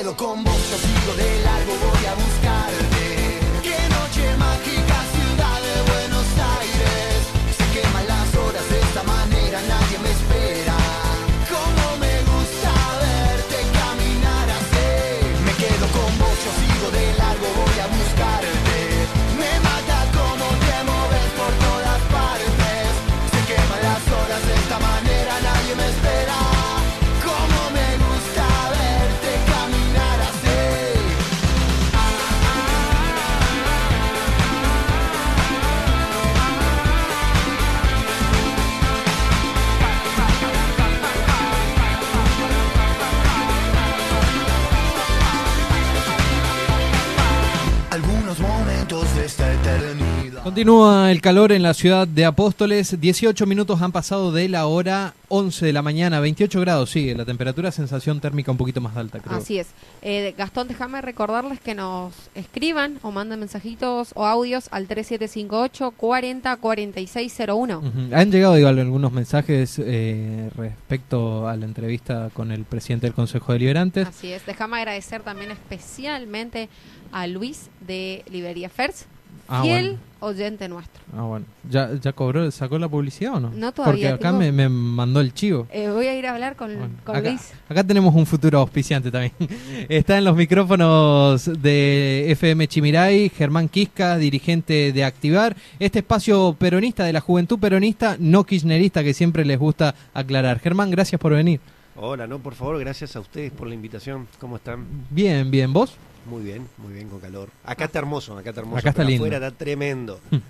quedo con vos, de Continúa el calor en la ciudad de Apóstoles. 18 minutos han pasado de la hora 11 de la mañana. 28 grados sigue. La temperatura, sensación térmica un poquito más alta, creo. Así es. Eh, Gastón, déjame recordarles que nos escriban o manden mensajitos o audios al 3758 40 4601. Ujú. Han llegado igual algunos mensajes eh, respecto a la entrevista con el presidente del Consejo Deliberantes. Así es. Déjame agradecer también especialmente a Luis de Liberia First, Ah, fiel bueno. oyente nuestro. Ah, bueno. ¿Ya, ya cobró, sacó la publicidad o no? No, todavía, Porque acá me, me mandó el chivo. Eh, voy a ir a hablar con, Bueno, con acá, Luis. acá tenemos un futuro auspiciante también. Está en los micrófonos de FM Chimiray, Germán Quisca, dirigente de Activar, este espacio peronista de la juventud peronista, no kirchnerista que siempre les gusta aclarar. Germán, gracias por venir. Hola, no, por favor, gracias a ustedes por la invitación. ¿Cómo están? Bien, bien, ¿vos? Muy bien, muy bien, con calor. Acá está hermoso, acá está hermoso. Acá está pero lindo. Afuera está tremendo.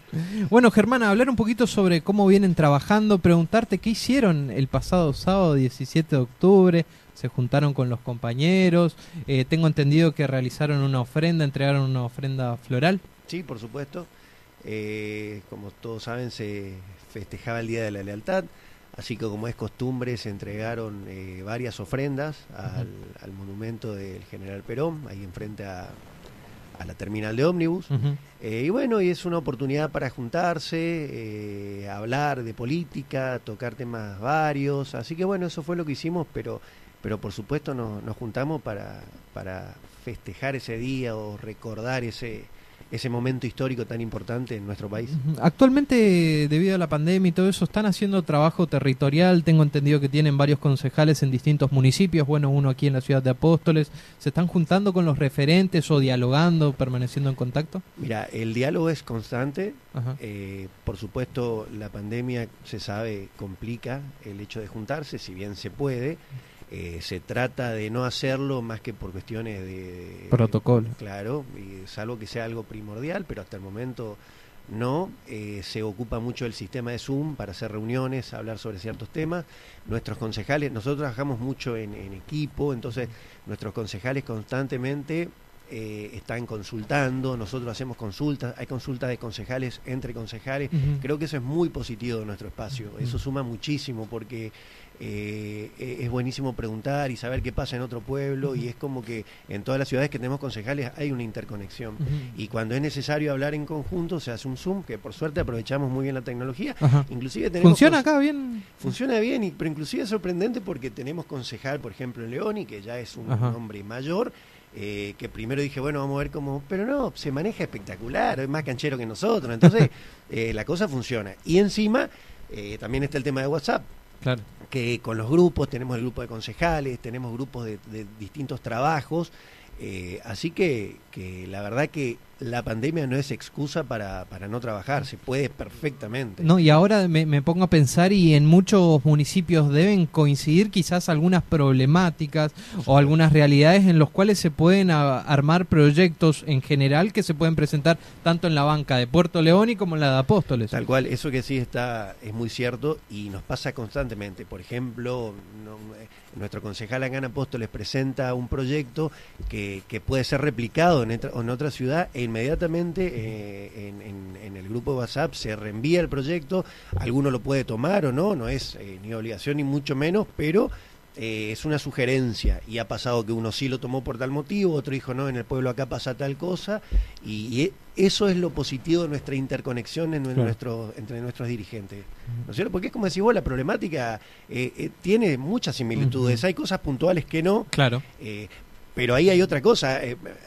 Bueno, Germán, hablar un poquito sobre cómo vienen trabajando, preguntarte qué hicieron el pasado sábado 17 de octubre, se juntaron con los compañeros, eh, tengo entendido que realizaron una ofrenda, entregaron una ofrenda floral. Sí, por supuesto. Eh, como todos saben, se festejaba el Día de la Lealtad. Así que como es costumbre, se entregaron eh, varias ofrendas al, al monumento del General Perón, ahí enfrente a, a la terminal de ómnibus. Eh, y bueno, y es una oportunidad para juntarse, eh, hablar de política, tocar temas varios. Así que bueno, eso fue lo que hicimos, pero, pero por supuesto nos, nos juntamos para, para festejar ese día o recordar ese, ese momento histórico tan importante en nuestro país. Actualmente, debido a la pandemia y todo eso, están haciendo trabajo territorial. Tengo entendido que tienen varios concejales en distintos municipios. Bueno, uno aquí en la ciudad de Apóstoles. ¿Se están juntando con los referentes o dialogando, permaneciendo en contacto? Mira, el diálogo es constante. Eh, por supuesto, la pandemia, se sabe, complica el hecho de juntarse, si bien se puede. Eh, se trata de no hacerlo más que por cuestiones de... Protocolo. Claro, y salvo que sea algo primordial, pero hasta el momento no. Eh, se ocupa mucho el sistema de Zoom para hacer reuniones, hablar sobre ciertos temas. Nuestros concejales, nosotros trabajamos mucho en, en equipo, entonces nuestros concejales constantemente eh, están consultando, nosotros hacemos consultas, hay consultas de concejales entre concejales. Creo que eso es muy positivo de nuestro espacio, eso suma muchísimo porque eh, eh, es buenísimo preguntar y saber qué pasa en otro pueblo y es como que en todas las ciudades que tenemos concejales hay una interconexión. Y cuando es necesario hablar en conjunto se hace un Zoom, que por suerte aprovechamos muy bien la tecnología. Ajá. Inclusive tenemos ¿Funciona acá bien? Funciona bien, y, pero inclusive es sorprendente porque tenemos concejal, por ejemplo, en Leoni, que ya es un Ajá. hombre mayor, eh, que primero dije, bueno, vamos a ver cómo... Pero no, se maneja espectacular, es más canchero que nosotros. Entonces, eh, la cosa funciona. Y encima, eh, también está el tema de WhatsApp Claro. que con los grupos, tenemos el grupo de concejales, tenemos grupos de, de distintos trabajos, eh, así que, que la verdad que la pandemia no es excusa para, para no trabajar, se puede perfectamente. No, y ahora me, me pongo a pensar y en muchos municipios deben coincidir quizás algunas problemáticas o algunas realidades en los cuales se pueden a- armar proyectos en general que se pueden presentar tanto en la banca de Puerto León y como en la de Apóstoles. Tal cual, eso que sí está es muy cierto y nos pasa constantemente. Por ejemplo, no, nuestro concejal en Apóstoles presenta un proyecto que, que puede ser replicado en, en otra ciudad en inmediatamente eh, en, en- el grupo WhatsApp se reenvía el proyecto, alguno lo puede tomar o no, no es eh, ni obligación ni mucho menos, pero eh, es una sugerencia y ha pasado que uno sí lo tomó por tal motivo, otro dijo no, en el pueblo acá pasa tal cosa y, y e- eso es lo positivo de nuestra interconexión en Claro. nuestro, entre nuestros dirigentes. ¿No es cierto? Porque es como decís vos, la problemática eh, eh, tiene muchas similitudes, hay cosas puntuales que no, Claro. eh, pero ahí hay otra cosa.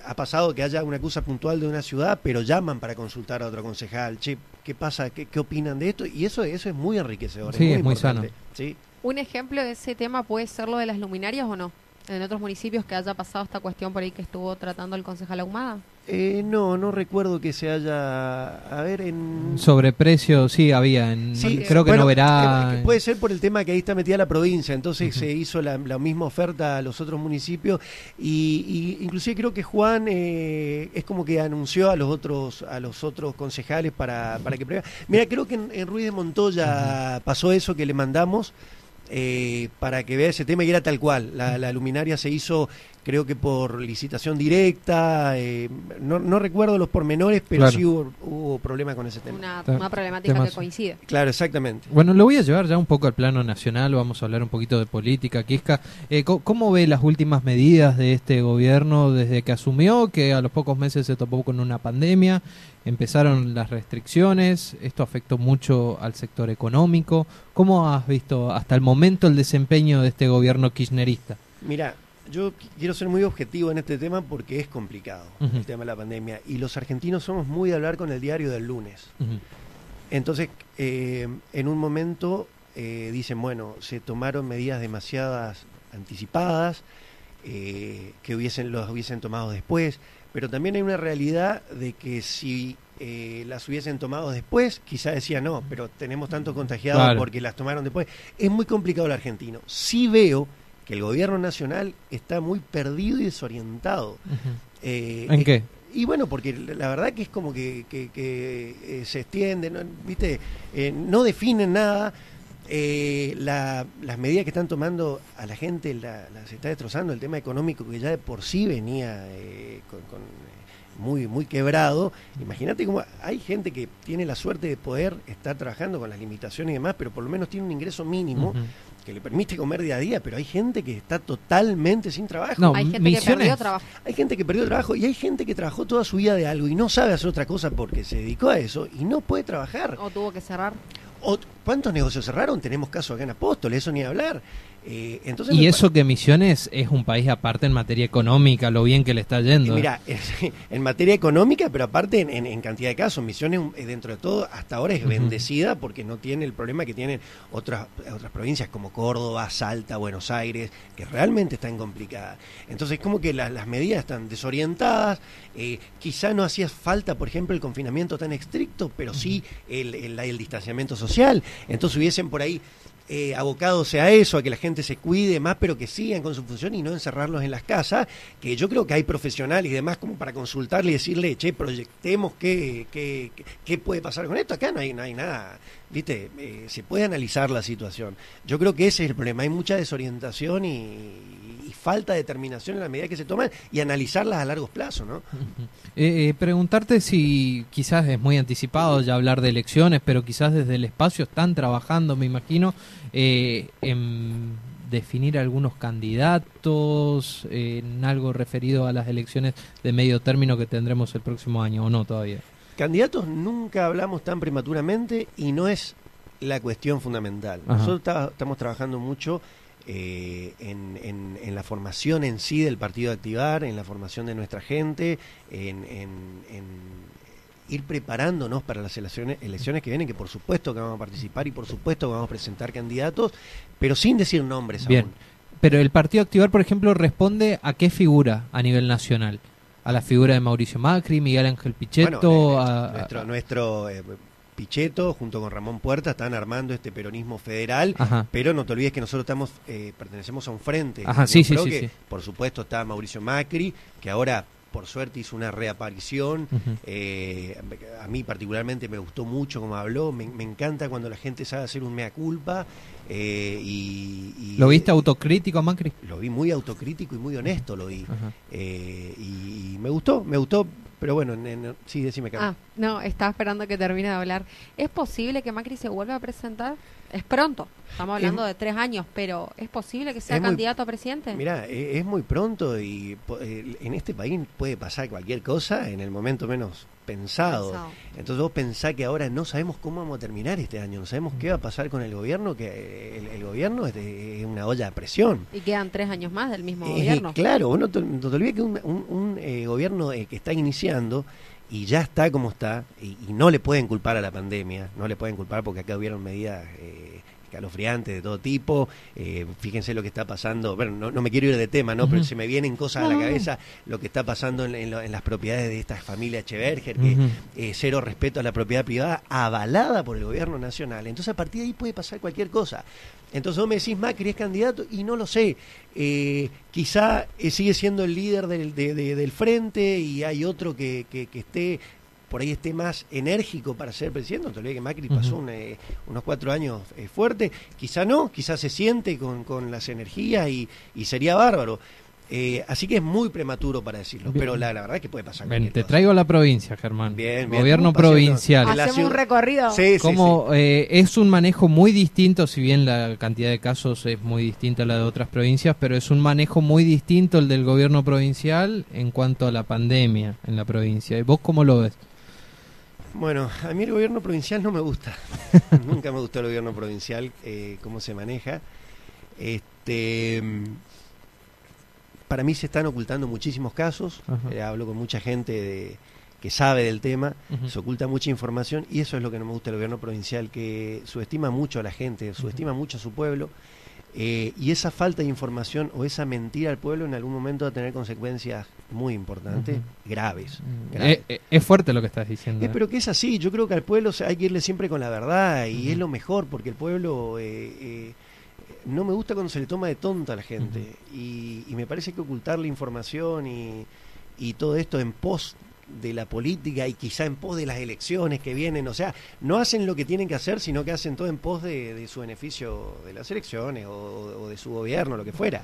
ha pasado que haya una cosa puntual de una ciudad, pero llaman para consultar a otro concejal. Che, ¿qué pasa? ¿Qué, qué opinan de esto? Y eso, eso es muy enriquecedor. Sí, es muy importante. sano. Sí. Un ejemplo de ese tema puede ser lo de las luminarias o no. En otros municipios que haya pasado esta cuestión por ahí que estuvo tratando el concejal Ahumada. Eh, no, no recuerdo que se haya. A ver, en. Sobreprecio, sí, había. En, Sí, creo que bueno, no verá. eh, que puede ser por el tema que ahí está metida la provincia, entonces se hizo la, la misma oferta a los otros municipios y, y inclusive creo que Juan eh, es como que anunció a los otros a los otros concejales para, para que. Mira, creo que en, en Ruiz de Montoya pasó eso que le mandamos eh, para que vea ese tema y era tal cual. La, la luminaria se hizo, creo que por licitación directa, eh, no, no recuerdo los pormenores, pero Claro. sí hubo, hubo problema con ese tema. Una, problemática temas- que coincide. Claro, exactamente. Bueno, lo voy a llevar ya un poco al plano nacional, vamos a hablar un poquito de política. Quisca, eh, co- ¿cómo ve las últimas medidas de este gobierno desde que asumió, que a los pocos meses se topó con una pandemia, empezaron las restricciones, esto afectó mucho al sector económico? ¿Cómo has visto hasta el momento el desempeño de este gobierno kirchnerista? Mira, yo qu- quiero ser muy objetivo en este tema porque es complicado el tema de la pandemia y los argentinos somos muy de hablar con el diario del lunes. Entonces, eh, en un momento eh, dicen, bueno, se tomaron medidas demasiadas anticipadas, eh, que hubiesen, los hubiesen tomado después, pero también hay una realidad de que si eh, las hubiesen tomado después, quizá decía no, pero tenemos tantos contagiados Claro. porque las tomaron después. Es muy complicado el argentino. Sí veo que el gobierno nacional está muy perdido y desorientado. Eh, ¿En eh, qué? y bueno, porque la verdad que es como que, que- que, eh, se extiende, ¿no? ¿viste? Eh, no definen nada. Eh, la- las medidas que están tomando a la gente la- las está destrozando. El tema económico que ya de por sí venía eh, con, con, muy, muy quebrado. Imagínate cómo hay gente que tiene la suerte de poder estar trabajando con las limitaciones y demás, pero por lo menos tiene un ingreso mínimo. Que le permite comer día a día, pero hay gente que está totalmente sin trabajo. No, Hay gente que perdió trabajo. Hay gente que perdió trabajo y hay gente que trabajó toda su vida de algo y no sabe hacer otra cosa porque se dedicó a eso y no puede trabajar. O tuvo que cerrar. O- ¿Cuántos negocios cerraron? Tenemos casos acá en Apóstoles, eso ni hablar. Eh, entonces Y eso que Misiones es un país aparte en materia económica, lo bien que le está yendo. Mira, en materia económica, pero aparte en, en- en cantidad de casos, Misiones eh, dentro de todo hasta ahora es bendecida porque no tiene el problema que tienen otras otras provincias como Córdoba, Salta, Buenos Aires, que realmente están complicadas. Entonces como que la- las medidas están desorientadas, eh, quizá no hacía falta, por ejemplo, el confinamiento tan estricto, pero sí el, el- el distanciamiento social. Entonces hubiesen por ahí eh, abocados a eso, a que la gente se cuide más, pero que sigan con su función y no encerrarlos en las casas, que yo creo que hay profesionales y demás como para consultarle y decirle, che, proyectemos qué, qué, qué- puede pasar con esto. Acá no hay, no hay nada, ¿viste? Eh, se puede analizar la situación. Yo creo que ese es el problema, hay mucha desorientación y falta de determinación en la medida que se toman y analizarlas a largo plazo, ¿no? Eh, eh, preguntarte si quizás es muy anticipado ya hablar de elecciones, pero quizás desde el espacio están trabajando, me imagino, eh, en definir algunos candidatos, en algo referido a las elecciones de medio término que tendremos el próximo año, o no todavía. Candidatos nunca hablamos tan prematuramente y no es la cuestión fundamental. Ajá. Nosotros ta- estamos trabajando mucho eh, en, en- en la formación en sí del Partido Activar, en la formación de nuestra gente, en, en- en ir preparándonos para las elecciones, elecciones que vienen, que por supuesto que vamos a participar y por supuesto que vamos a presentar candidatos, pero sin decir nombres Bien. aún. Pero el Partido Activar, por ejemplo, responde a qué figura a nivel nacional. A la figura de Mauricio Macri, Miguel Ángel Pichetto, Bueno, eh, a- nuestro, a- nuestro eh, Pichetto junto con Ramón Puerta están armando este peronismo federal Ajá. Pero no te olvides que nosotros estamos eh, pertenecemos a un frente. Ajá, sí, sí, sí, que. Por supuesto está Mauricio Macri, que ahora por suerte hizo una reaparición. Eh, a mí particularmente me gustó mucho como habló. Me, me encanta cuando la gente sabe hacer un mea culpa Eh, y, y- ¿Lo viste autocrítico, Macri? Lo vi muy autocrítico y muy honesto, lo vi. Eh, y, y me gustó, me gustó, pero bueno, en- en- sí, decime, Carmen. Ah, no, estaba esperando que termine de hablar. ¿Es posible que Macri se vuelva a presentar? Es pronto, estamos hablando Es- de tres años, pero ¿es posible que sea Es muy- candidato a presidente? Mira, e- es muy pronto y eh, en este país puede pasar cualquier cosa en el momento menos pensado. Pensado. Entonces vos pensás que ahora no sabemos cómo vamos a terminar este año, no sabemos qué va a pasar con el gobierno, que eh, el, el gobierno es, de- es una olla a presión. Y quedan tres años más del mismo Eh, gobierno. claro, vos no te, no te olvides que un, un- un, eh, gobierno eh, que está iniciando y ya está como está, y, y no le pueden culpar a la pandemia, no le pueden culpar porque acá hubieron medidas eh, escalofriantes de todo tipo, eh, fíjense lo que está pasando, bueno, no, no me quiero ir de tema, ¿no? pero se me vienen cosas No, a la cabeza, lo que está pasando en, en lo- en las propiedades de esta familia Echeverger, que eh, cero respeto a la propiedad privada, avalada por el gobierno nacional. Entonces a partir de ahí puede pasar cualquier cosa. Entonces vos me decís, Macri es candidato y no lo sé. Eh, quizá sigue siendo el líder del, de- de- del frente y hay otro que, que- que esté por ahí esté más enérgico para ser presidente. No te olvides que Macri pasó un, eh, unos cuatro años eh, fuerte. Quizá no, quizá se siente con, con las energías y, y sería bárbaro. Eh, así que es muy prematuro para decirlo, Bien. pero la, la verdad es que puede pasar. Cualquier te cosa. traigo a la provincia, Germán. Bien, bien. Gobierno provincial. Hacemos un recorrido. Sí, sí, Como eh, es un manejo muy distinto, si bien la cantidad de casos es muy distinta a la de otras provincias, pero es un manejo muy distinto el del gobierno provincial en cuanto a la pandemia en la provincia. ¿Y vos cómo lo ves? Bueno, a mí el gobierno provincial no me gusta. Nunca me gustó el gobierno provincial, eh, cómo se maneja. Este, para mí se están ocultando muchísimos casos. Eh, hablo con mucha gente de- que sabe del tema. Se oculta mucha información y eso es lo que no me gusta del gobierno provincial, que subestima mucho a la gente, subestima mucho a su pueblo. Eh, y esa falta de información o esa mentira al pueblo en algún momento va a tener consecuencias muy importantes, graves. Graves. eh, eh, es fuerte lo que estás diciendo. Eh, pero que es así, yo creo que al pueblo hay que irle siempre con la verdad y es lo mejor porque el pueblo no me gusta cuando se le toma de tonta a la gente y, y me parece que ocultar la información y, y todo esto en pos de la política y quizá en pos de las elecciones que vienen, o sea, no hacen lo que tienen que hacer, sino que hacen todo en pos de, de su beneficio de las elecciones o, de su gobierno, lo que fuera.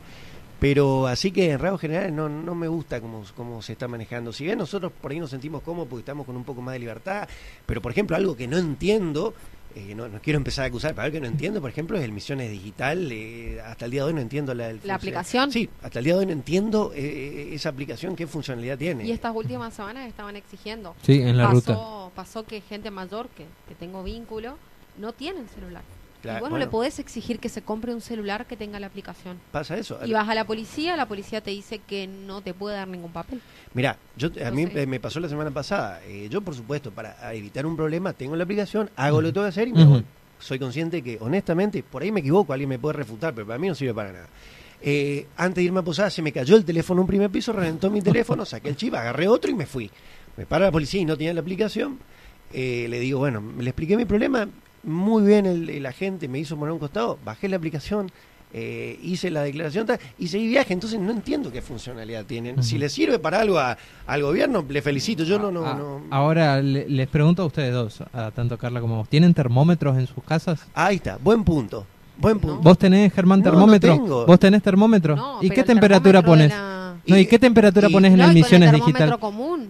Pero así que en rasgos generales no, no me gusta cómo, cómo se está manejando. Si bien nosotros por ahí nos sentimos cómodos porque estamos con un poco más de libertad, pero por ejemplo algo que no entiendo, eh, no, no quiero empezar a acusar, pero algo que no entiendo, por ejemplo, es el Misiones Digital. eh, hasta el día de hoy no entiendo la, el ¿La funcio- aplicación? Sí, hasta el día de hoy no entiendo eh, esa aplicación, qué funcionalidad tiene. Y estas últimas semanas estaban exigiendo. Sí, en la ruta. pasó, pasó que gente mayor que, que tengo vínculo no tienen celular. Claro, y vos no bueno. le podés exigir que se compre un celular que tenga la aplicación. Pasa eso. Y vas a la policía, la policía te dice que no te puede dar ningún papel. Mira, yo a mí eh, me pasó la semana pasada. eh, yo, por supuesto, para evitar un problema, tengo la aplicación, hago lo que tengo que hacer y me voy. Soy consciente que, honestamente, por ahí me equivoco, alguien me puede refutar, pero para mí no sirve para nada. Eh, antes de irme a posada, se me cayó el teléfono en un primer piso, reventó mi teléfono, saqué el chip, agarré otro y me fui. Me para la policía y no tenía la aplicación. Eh, le digo, bueno, le expliqué mi problema. Muy bien el, el agente me hizo poner a un costado, bajé la aplicación, eh, hice la declaración y seguí viaje. Entonces no entiendo qué funcionalidad tienen. Si le sirve para algo a- al gobierno, le felicito. Yo no, no, Ah, no. Ahora le- les pregunto a ustedes dos, a tanto Carla como vos, ¿tienen termómetros en sus casas? Ahí está, buen punto. Buen punto. ¿Vos tenés, Germán, No, no termómetro? tengo. ¿Vos tenés termómetro? No, ¿Y qué temperatura pones? la- No, ¿y qué temperatura y- pones en No, el y con el Misiones termómetro Digital? común.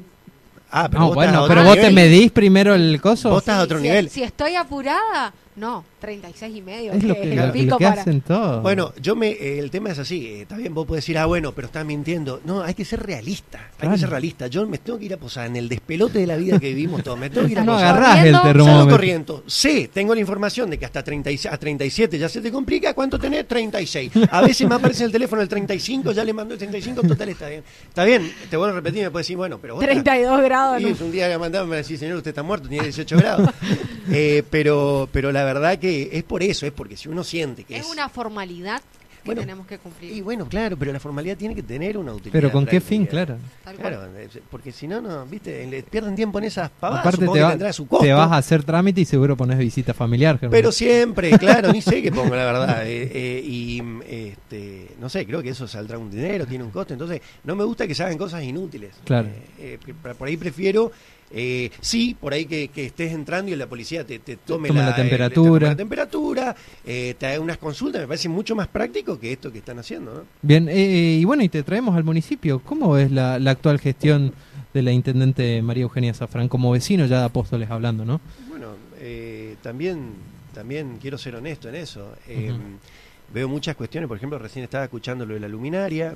Ah, pero No, vos bueno, pero vos te medís primero el coso. Vos estás a otro si, nivel. Si estoy apurada, no, 36 y medio. es lo que lo- el lo pico que para- hacen todos. Bueno, yo me, eh, el tema es así, eh, está bien, vos podés decir, ah, bueno, pero estás mintiendo. No, hay que ser realista, hay Claro. que ser realista. Yo me tengo que ir a posar en el despelote de la vida que vivimos todos, me tengo que ir a no posar. agarrás el Corriendo, Salgo termómetro. corriendo. Sí, tengo la información de que hasta 36, a 37 ya se te complica. ¿Cuánto tenés? 36. A veces me aparece en el teléfono el 35, ya le mando el 35, total está bien. Está bien, te vuelvo a repetir, me puedes decir, bueno, pero vos estás- 32 grados. y ¿no? es un día que mandaba me decía, señor, usted está muerto, tiene 18 grados. Eh, pero, pero la verdad que es por eso, es porque si uno siente que es... Es una formalidad que Bueno, tenemos que cumplir. Y bueno, claro, pero la formalidad tiene que tener una utilidad. pero ¿con qué fin? Claro. Claro, eh, porque si no, no, viste, le pierden tiempo en esas pavadas. Aparte te, va- tendrá su costo. te vas a hacer trámite y seguro pones visita familiar, Germán. Pero siempre, claro, ni sé qué pongo, la verdad. eh, eh, y este, no sé, creo que eso saldrá un dinero, tiene un costo. Entonces, no me gusta que se hagan cosas inútiles. Claro. Eh, eh, por ahí prefiero Eh, sí, por ahí que, que estés entrando y la policía te, te tome, la eh, temperatura. la temperatura, eh, te haga unas consultas, me parece mucho más práctico que esto que están haciendo, ¿no? Bien, eh, y bueno, y te traemos al municipio. ¿Cómo es la, la actual gestión de la intendente María Eugenia Zafrán como vecino ya de Apóstoles hablando, no? Bueno, eh, también, también quiero ser honesto en eso. Veo muchas cuestiones, por ejemplo, recién estaba escuchando lo de la luminaria.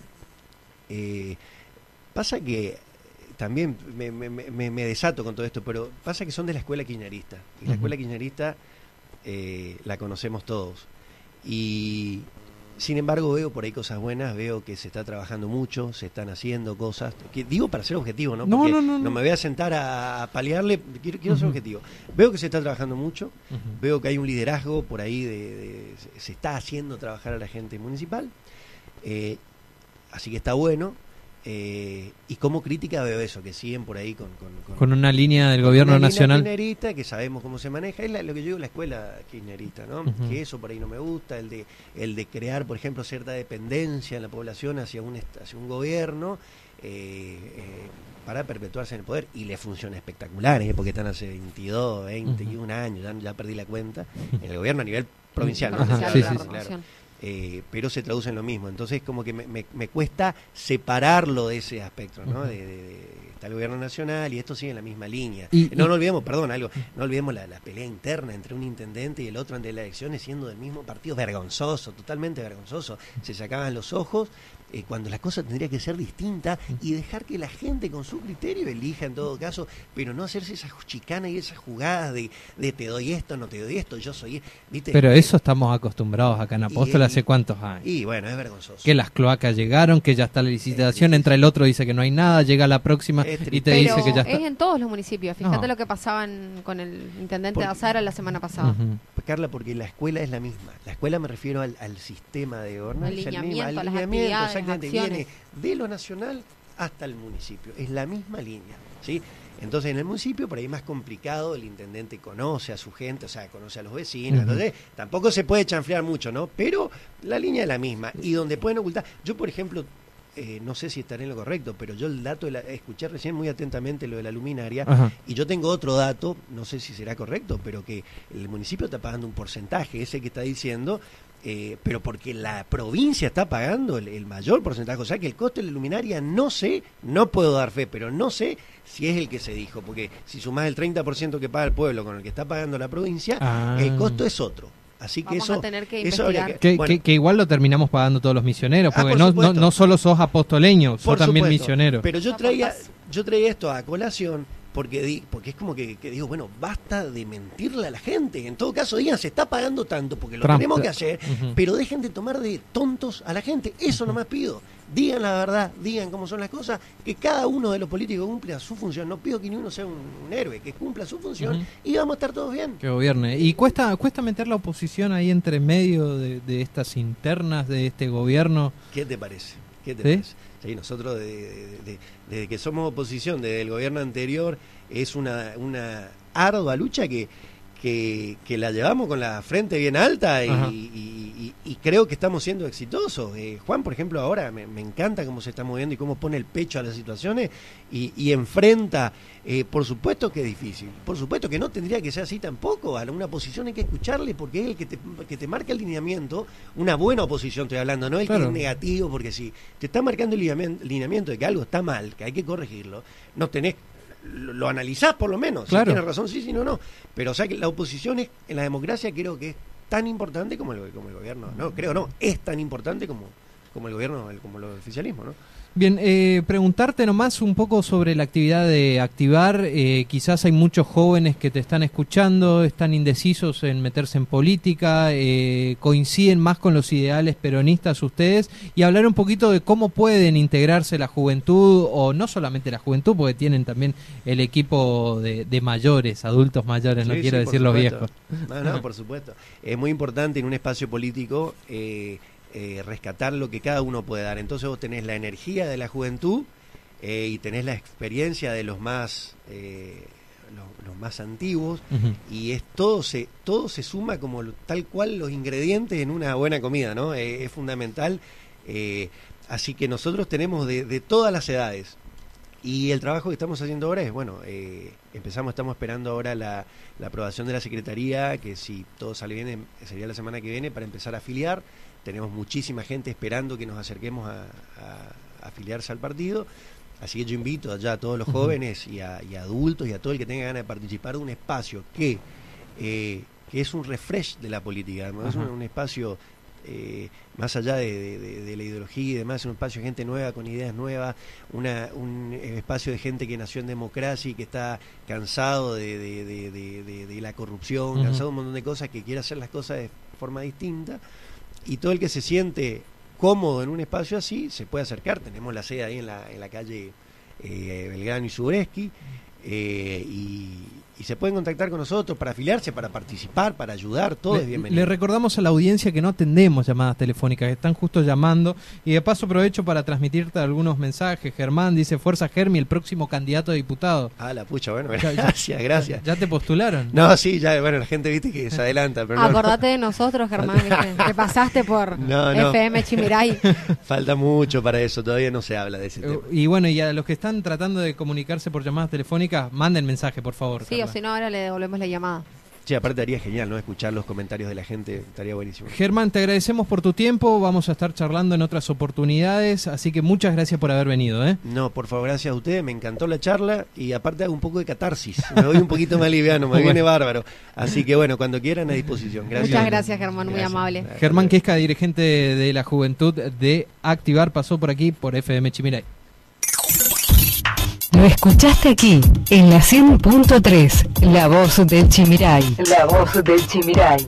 Pasa que también me, me- me- me desato con todo esto, pero pasa que son de la escuela kirchnerista. Y la escuela kirchnerista eh, la conocemos todos. Y sin embargo veo por ahí cosas buenas, veo que se está trabajando mucho, se están haciendo cosas. Que, digo para ser objetivo, ¿no? No, Porque no, no, no. me voy a sentar a, paliarle, quiero, quiero ser objetivo. Veo que se está trabajando mucho. Veo que hay un liderazgo por ahí, de, se está haciendo trabajar a la gente municipal, eh, así que está bueno. Eh, y como crítica veo eso, que siguen por ahí con, con, Con una línea del gobierno una línea nacional. kirchnerista, que sabemos cómo se maneja, es la- lo que yo digo la escuela kirchnerista, ¿no? Que eso por ahí no me gusta, el de, el de crear, por ejemplo, cierta dependencia en la población hacia un, hacia un gobierno. eh, eh, para perpetuarse en el poder y le funciona espectacular, ¿eh? porque están hace 22, 21 años, ya, ya perdí la cuenta, en el gobierno a nivel provincial, ¿no? Sí, sí. Claro. Eh, pero se traduce en lo mismo. Entonces, como que me, me- me cuesta separarlo de ese aspecto, ¿no? Ujú. de, de- de- está el gobierno nacional y esto sigue en la misma línea. Y- no, no olvidemos, perdón, algo, no olvidemos la, la pelea interna entre un intendente y el otro ante las elecciones, siendo del mismo partido, vergonzoso, totalmente vergonzoso. Se sacaban los ojos eh, cuando la cosa tendría que ser distinta y dejar que la gente con su criterio elija en todo caso, pero no hacerse esas chicanas y esas jugadas de, de te doy esto, no te doy esto, yo soy... ¿viste? Pero eso estamos acostumbrados acá en Apóstoles Y- hace cuántos años. Y bueno, es vergonzoso. Que las cloacas llegaron, que ya está la licitación, entra el otro, dice que no hay nada, llega la próxima Es y te triste. dice Pero que ya es está. en todos los municipios. Fíjate No. lo que pasaban con el intendente Porque- de Azara la semana pasada. Pues, Carla, porque la escuela es la misma. La escuela me refiero al, al sistema de gobernanza. Alineamiento, al alineamiento, exactamente. acciones. Viene de lo nacional hasta el municipio. Es la misma línea. ¿sí? Entonces, en el municipio, por ahí es más complicado, el intendente conoce a su gente, o sea, conoce a los vecinos. Entonces, tampoco se puede chanflear mucho, ¿no? Pero la línea es la misma. Y donde pueden ocultar. Yo, por ejemplo. Eh, no sé si estaré en lo correcto, pero yo el dato, de la- escuché recién muy atentamente lo de la luminaria, Ajá. y yo tengo otro dato, no sé si será correcto, pero que el municipio está pagando un porcentaje, ese que está diciendo, eh, pero porque la provincia está pagando el, el mayor porcentaje. O sea que el costo de la luminaria no sé, no puedo dar fe, pero no sé si es el que se dijo, porque si sumás el 30% que paga el pueblo con el que está pagando la provincia, Ah. el costo es otro. Así que Vamos eso, a tener que eso investigar. Que, bueno, que- que igual lo terminamos pagando todos los misioneros, Ah, porque por no, no, no solo sos apostoleño, sos Por también supuesto. misionero. Pero yo traía, yo traía esto a colación porque di, porque es como que, que digo, bueno, basta de mentirle a la gente. En todo caso, digan, se está pagando tanto porque lo Trump. tenemos que hacer, pero dejen de tomar de tontos a la gente. Eso nomás pido. Digan la verdad, digan cómo son las cosas, que cada uno de los políticos cumpla su función. No pido que ni uno sea un, un héroe, que cumpla su función y vamos a estar todos bien. Que gobierne. Y cuesta, cuesta meter la oposición ahí entre medio de, de estas internas de este gobierno. ¿Qué te parece? ¿Qué te ¿Sí? parece? Sí, nosotros de- de- de- desde que somos oposición, desde el gobierno anterior, es una, una ardua lucha que, que, que la llevamos con la frente bien alta y, y- y- y creo que estamos siendo exitosos. Eh, Juan, por ejemplo, ahora me, me encanta cómo se está moviendo y cómo pone el pecho a las situaciones y, y enfrenta. Eh, por supuesto que es difícil, por supuesto que no tendría que ser así tampoco. A una oposición hay que escucharle porque es el que te, que te marca el lineamiento, una buena oposición estoy hablando, no el que es negativo, porque si te está marcando el lineamiento de que algo está mal, que hay que corregirlo, no tenés, lo, lo analizás por lo menos, Claro. si tienes razón, sí, sí, no, no. Pero o sea que la oposición es, en la democracia creo que es tan importante como el, como el gobierno, no, creo no, es tan importante como, como el gobierno, el- como el oficialismo, ¿no? Bien, eh, preguntarte nomás un poco sobre la actividad de activar. Eh, quizás hay muchos jóvenes que te están escuchando, están indecisos en meterse en política, eh, coinciden más con los ideales peronistas ustedes y hablar un poquito de cómo pueden integrarse la juventud o no solamente la juventud, porque tienen también el equipo de, de mayores, adultos mayores, no quiero sí, decir los viejos. No, no, por supuesto. Es muy importante en un espacio político eh, rescatar lo que cada uno puede dar. Entonces vos tenés la energía de la juventud eh, y tenés la experiencia de los más eh, los, los más antiguos y es todo se todo se suma como tal cual los ingredientes en una buena comida, ¿no? Eh, es fundamental. eh, así que nosotros tenemos de, de todas las edades Y el trabajo que estamos haciendo ahora es, bueno, eh, empezamos, estamos esperando ahora la, la aprobación de la Secretaría, que si todo sale bien em, sería la semana que viene, para empezar a afiliar. Tenemos muchísima gente esperando que nos acerquemos a, a- a afiliarse al partido. Así que yo invito allá a todos los jóvenes y a, y a adultos y a todo el que tenga ganas de participar de un espacio que, eh, que es un refresh de la política, ¿no? es un, espacio eh, más allá de, de- de- de la ideología y demás, es un espacio de gente nueva, con ideas nuevas, una, un espacio de gente que nació en democracia y que está cansado de, de- de- de- de- de la corrupción, cansado de un montón de cosas, que quiere hacer las cosas de forma distinta. Y todo el que se siente cómodo en un espacio así se puede acercar. Tenemos la sede ahí en la, en la calle eh, Belgrano y Subreski. eh, y, y se pueden contactar con nosotros para afiliarse, para participar, para ayudar, todo es bienvenido. le recordamos a la audiencia que no atendemos llamadas telefónicas, que están justo llamando. Y de paso aprovecho para transmitirte algunos mensajes. Germán dice, Fuerza Germi, el próximo candidato a diputado. Ah, la pucha, bueno, Ya- gracias, gracias. ¿Ya te postularon? No, sí, ya, bueno, la gente viste que se adelanta, pero no, Acordate de nosotros, Germán, que pasaste por No, no. FM Chimiray. falta mucho para eso, todavía no se habla de ese Eh, tema. Y bueno, y a los que están tratando de comunicarse por llamadas telefónicas, manden mensaje, por favor. Sí, o si no, ahora le devolvemos la llamada. Sí, aparte estaría genial, ¿no? Escuchar los comentarios de la gente, estaría buenísimo. Germán, te agradecemos por tu tiempo. Vamos a estar charlando en otras oportunidades. Así que muchas gracias por haber venido. ¿eh? No, por favor, gracias a ustedes, me encantó la charla y aparte hago un poco de catarsis, me voy un poquito más liviano, me Bueno. viene bárbaro. Así que bueno, cuando quieran a disposición. Gracias. Muchas gracias, Germán, muy amable. Germán Quesca, dirigente de la Juventud de Activar, pasó por aquí por FM Chimiray. Lo escuchaste aquí, en la 100.3, La Voz del Chimiray. La Voz del Chimiray.